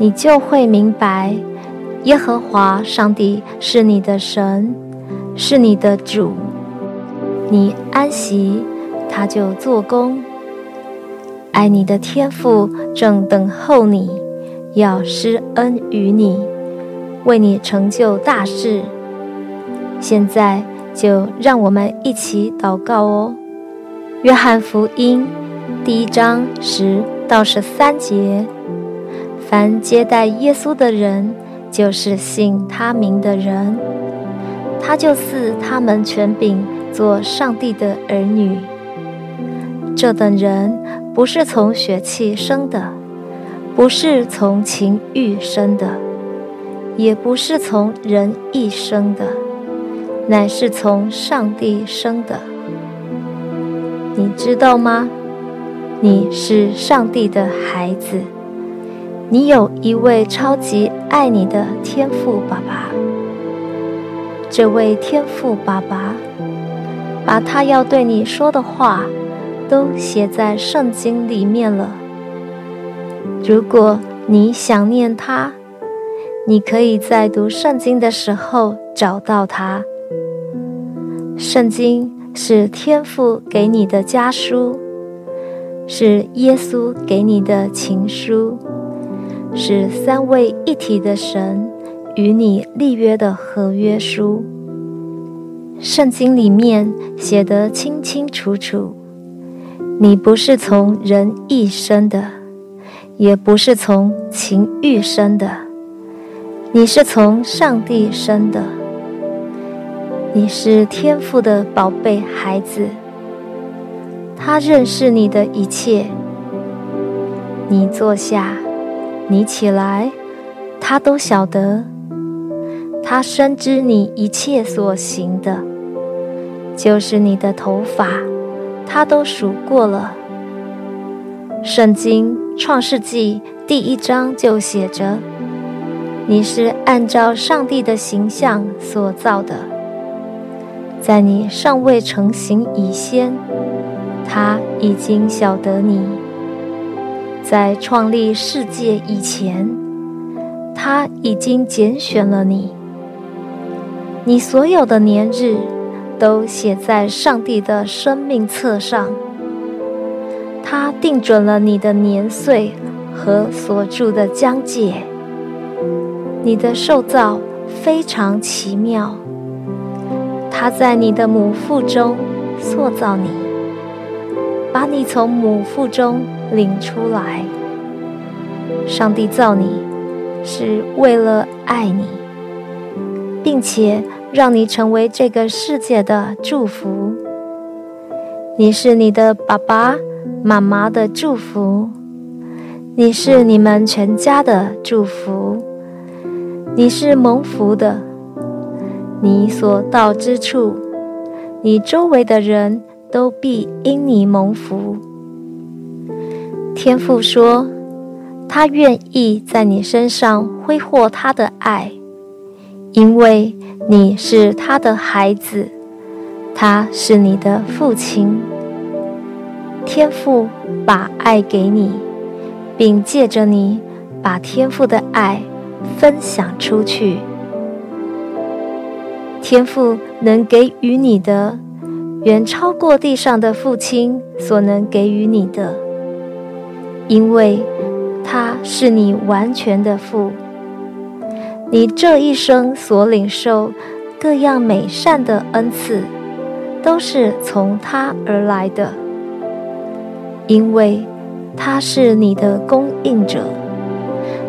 你就会明白，耶和华上帝是你的神，是你的主。你安息，他就做工。爱你的天父正等候你，要施恩于你，为你成就大事。现在就让我们一起祷告哦。约翰福音第一章十到十三节。凡接待耶稣的人，就是信他名的人，他就赐他们权柄做上帝的儿女。这等人不是从血气生的，不是从情欲生的，也不是从人意生的，乃是从上帝生的。你知道吗？你是上帝的孩子。你有一位超级爱你的天父爸爸，这位天父爸爸把他要对你说的话都写在圣经里面了。如果你想念他，你可以在读圣经的时候找到他。圣经是天父给你的家书，是耶稣给你的情书。是三位一体的神与你立约的合约书。圣经里面写得清清楚楚，你不是从人意生的，也不是从情欲生的，你是从上帝生的。你是天父的宝贝孩子，他认识你的一切。你坐下。你起来，他都晓得；他深知你一切所行的，就是你的头发，他都数过了。圣经创世纪第一章就写着：“你是按照上帝的形象所造的，在你尚未成形以先，他已经晓得你。”在创立世界以前，他已经拣选了你。你所有的年日都写在上帝的生命册上。他定准了你的年岁和所住的疆界。你的受造非常奇妙。他在你的母腹中塑造你，把你从母腹中。领出来，上帝造你是为了爱你，并且让你成为这个世界的祝福。你是你的爸爸妈妈的祝福，你是你们全家的祝福，你是蒙福的。你所到之处，你周围的人都必因你蒙福。天父说：“他愿意在你身上挥霍他的爱，因为你是他的孩子，他是你的父亲。天父把爱给你，并借着你把天父的爱分享出去。天父能给予你的，远超过地上的父亲所能给予你的。”因为他是你完全的父，你这一生所领受各样美善的恩赐，都是从他而来的。因为他是你的供应者，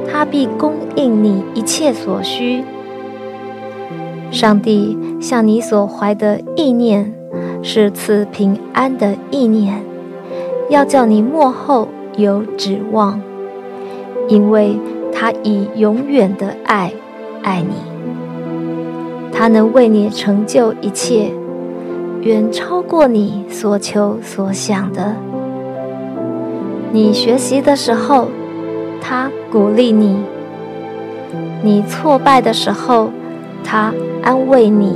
他必供应你一切所需。上帝向你所怀的意念是赐平安的意念，要叫你末后有指望，因为他以永远的爱爱你，他能为你成就一切，远超过你所求所想的。你学习的时候，他鼓励你；你挫败的时候，他安慰你；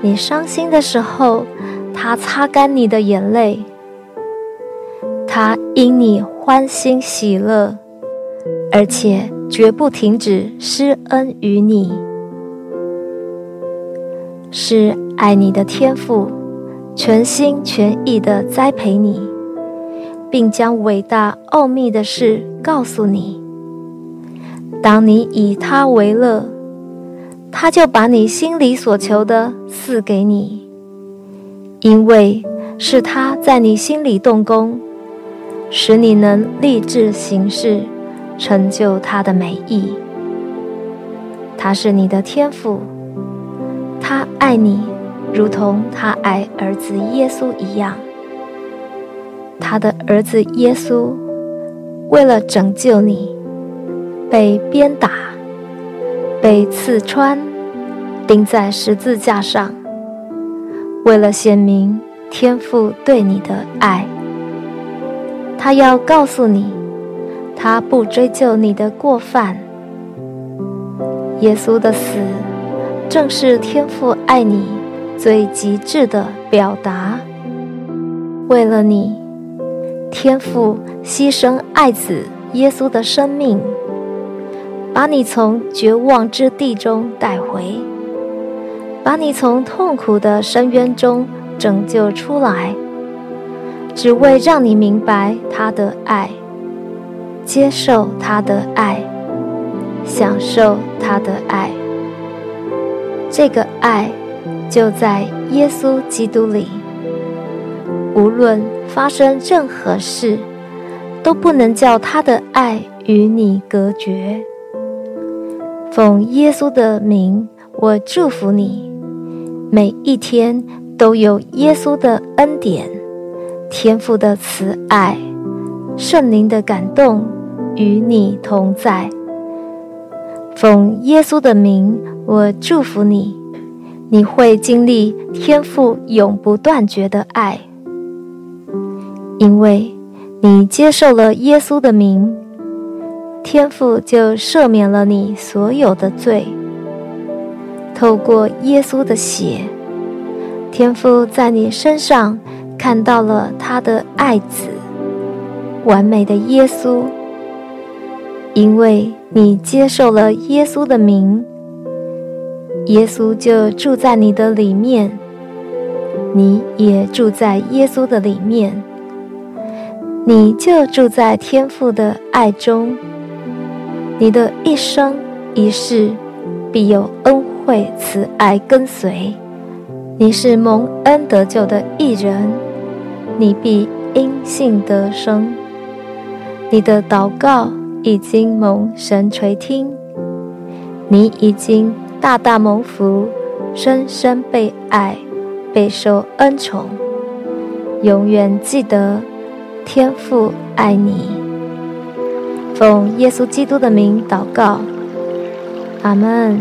你伤心的时候，他擦干你的眼泪。他因你欢欣喜乐，而且绝不停止施恩于你，是爱你的天父，全心全意的栽培你。并将伟大奥秘的事告诉你。当你以他为乐，他就把你心里所求的赐给你，因为是他在你心里动工，使你能立志行事，成就他的美意。他是你的天父，他爱你，如同他爱儿子耶稣一样。他的儿子耶稣为了拯救你，被鞭打，被刺穿，钉在十字架上。为了显明天父对你的爱，他要告诉你，他不追究你的过犯。耶稣的死，正是天父爱你最极致的表达。为了你。天父牺牲爱子耶稣的生命，把你从绝望之地中带回，把你从痛苦的深渊中拯救出来，只为让你明白他的爱，接受他的爱，享受他的爱。这个爱就在耶稣基督里。无论发生任何事，都不能叫他的爱与你隔绝。奉耶稣的名，我祝福你，每一天都有耶稣的恩典、天父的慈爱、圣灵的感动与你同在。奉耶稣的名，我祝福你，你会经历天父永不断绝的爱。因为你接受了耶稣的名，天父就赦免了你所有的罪。透过耶稣的血，天父在你身上看到了他的爱子，完美的耶稣。因为你接受了耶稣的名，耶稣就住在你的里面，你也住在耶稣的里面。你就住在天父的爱中，你的一生一世必有恩惠慈爱跟随。你是蒙恩得救的一人，你必因信得生。你的祷告已经蒙神垂听，你已经大大蒙福，深深被爱，备受恩宠，永远记得。天父爱你，奉耶稣基督的名祷告，阿门。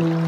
Mm-hmm.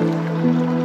Música